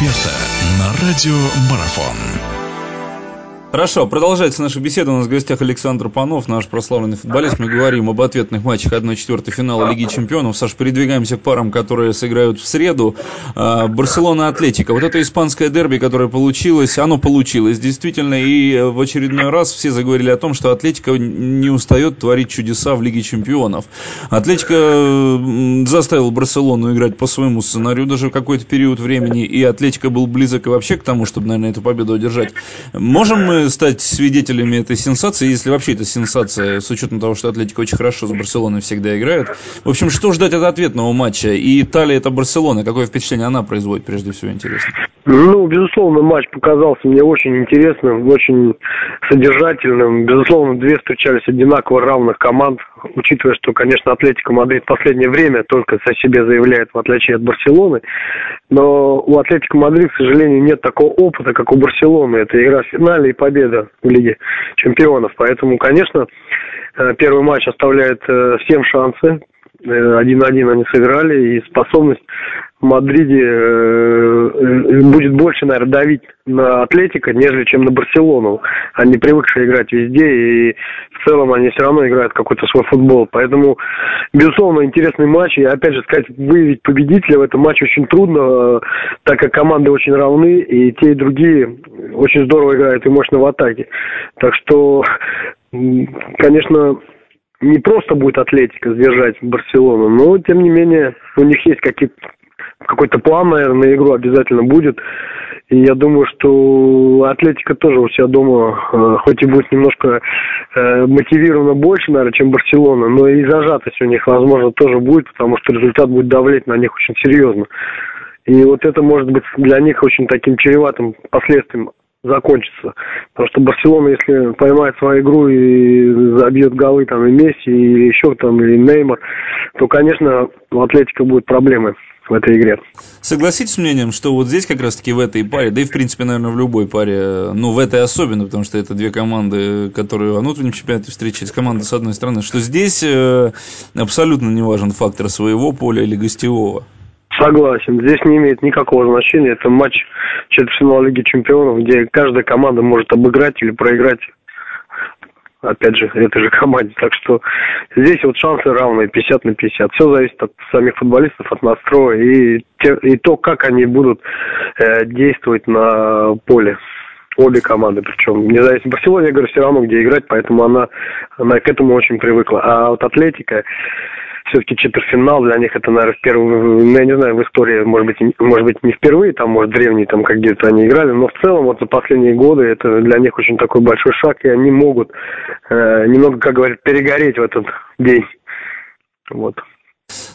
эксперта на радио Марафон. Хорошо, продолжается наша беседа. У нас в гостях Александр Панов, наш прославленный футболист. Мы говорим об ответных матчах 1-4 финала Лиги Чемпионов. Саш, передвигаемся к парам, которые сыграют в среду. А, Барселона-Атлетика. Вот это испанское дерби, которое получилось, оно получилось действительно. И в очередной раз все заговорили о том, что Атлетика не устает творить чудеса в Лиге Чемпионов. Атлетика заставил Барселону играть по своему сценарию даже в какой-то период времени. И Атлетика был близок вообще к тому, чтобы, наверное, эту победу одержать. Можем мы стать свидетелями этой сенсации, если вообще это сенсация, с учетом того, что Атлетика очень хорошо с Барселоной всегда играет. В общем, что ждать от ответного матча? И Италия это Барселона. Какое впечатление она производит, прежде всего, интересно? Ну, безусловно, матч показался мне очень интересным, очень содержательным. Безусловно, две встречались одинаково равных команд, учитывая, что, конечно, Атлетика Мадрид в последнее время только о себе заявляет, в отличие от Барселоны. Но у Атлетика Мадрид, к сожалению, нет такого опыта, как у Барселоны. Это игра в финале и победа в Лиге Чемпионов. Поэтому, конечно, э, первый матч оставляет э, всем шансы. Э, один на один они сыграли, и способность в Мадриде э, будет больше, наверное, давить на Атлетика, нежели чем на Барселону. Они привыкшие играть везде, и в целом они все равно играют какой-то свой футбол. Поэтому, безусловно, интересный матч. И, опять же, сказать, выявить победителя в этом матче очень трудно, так как команды очень равны, и те, и другие очень здорово играют и мощно в атаке. Так что, конечно, не просто будет Атлетика сдержать Барселону, но, тем не менее, у них есть какие-то какой-то план, наверное, на игру обязательно будет. И я думаю, что Атлетика тоже у себя дома, э, хоть и будет немножко э, мотивирована больше, наверное, чем Барселона, но и зажатость у них, возможно, тоже будет, потому что результат будет давлеть на них очень серьезно. И вот это может быть для них очень таким чреватым последствием закончится. Потому что Барселона, если поймает свою игру и забьет голы там и Месси, или еще там, или Неймар, то, конечно, у Атлетика будут проблемы в этой игре. Согласитесь с мнением, что вот здесь как раз-таки в этой паре, да и в принципе, наверное, в любой паре, ну в этой особенно, потому что это две команды, которые во внутреннем чемпионате встречались, команды с одной стороны, что здесь э, абсолютно не важен фактор своего поля или гостевого. Согласен. Здесь не имеет никакого значения. Это матч четвертьфинала Лиги Чемпионов, где каждая команда может обыграть или проиграть опять же, этой же команде. Так что здесь вот шансы равные, 50 на 50. Все зависит от самих футболистов, от настроя и, те, и то, как они будут э, действовать на поле. Обе команды, причем независимо. Барселона, я говорю, все равно где играть, поэтому она, она к этому очень привыкла. А вот Атлетика, все-таки четвертьфинал для них это, наверное, первый, ну, я не знаю, в истории, может быть, может быть, не впервые, там, может, древние там как где-то они играли, но в целом вот за последние годы это для них очень такой большой шаг, и они могут э, немного, как говорят, перегореть в этот день. Вот.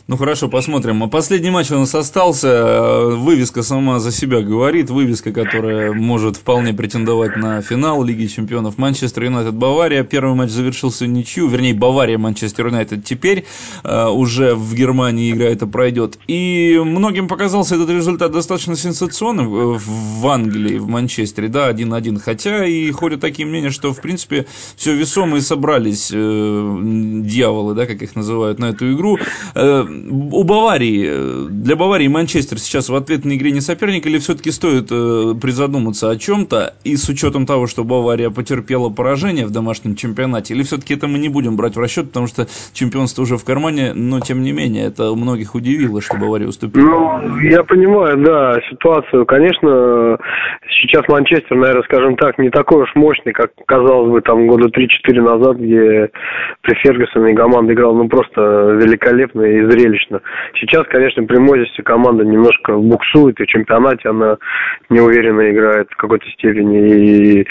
Ну хорошо, посмотрим. А последний матч у нас остался. Вывеска сама за себя говорит. Вывеска, которая может вполне претендовать на финал Лиги Чемпионов. Манчестер Юнайтед Бавария. Первый матч завершился ничью. Вернее, Бавария Манчестер Юнайтед теперь uh, уже в Германии игра это пройдет. И многим показался этот результат достаточно сенсационным в Англии, в Манчестере. Да, 1-1. Хотя и ходят такие мнения, что в принципе все весомые собрались э, дьяволы, да, как их называют, на эту игру. Э, у Баварии, для Баварии Манчестер сейчас в ответной игре не соперник, или все-таки стоит э, призадуматься о чем-то, и с учетом того, что Бавария потерпела поражение в домашнем чемпионате, или все-таки это мы не будем брать в расчет, потому что чемпионство уже в кармане, но тем не менее, это многих удивило, что Бавария уступила. Ну, я понимаю, да, ситуацию. Конечно, сейчас Манчестер, наверное, скажем так, не такой уж мощный, как казалось бы, там года 3-4 назад, где при Фергюсоне команда играла ну просто великолепно и зрелищно. Сейчас, конечно, при Мозесе команда немножко буксует, и в чемпионате она неуверенно играет в какой-то степени. И,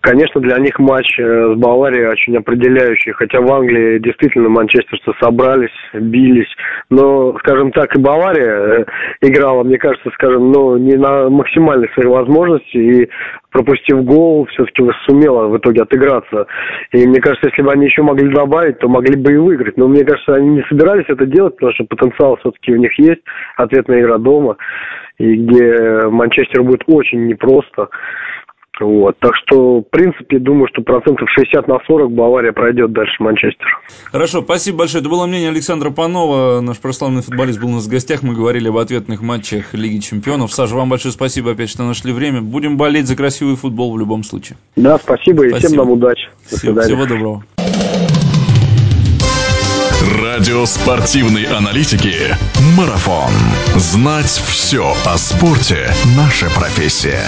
конечно, для них матч э, с Баварией очень определяющий. Хотя в Англии действительно манчестерцы собрались, бились. Но, скажем так, и Бавария э, играла, мне кажется, скажем, ну, не на максимальной своей возможности. И пропустив гол, все-таки сумела в итоге отыграться. И мне кажется, если бы они еще могли добавить, то могли бы и выиграть. Но мне кажется, они не собирались это делать, потому что потенциал все-таки у них есть, ответная игра дома, и где Манчестер будет очень непросто. Вот. Так что, в принципе, думаю, что процентов 60 на 40 Бавария пройдет дальше Манчестер. Хорошо, спасибо большое. Это было мнение Александра Панова. Наш прославленный футболист был у нас в гостях. Мы говорили об ответных матчах Лиги Чемпионов. Саша, вам большое спасибо опять, что нашли время. Будем болеть за красивый футбол в любом случае. Да, спасибо, спасибо. и всем нам удачи. До всего, всего доброго. Радио спортивной аналитики «Марафон». Знать все о спорте – наша профессия.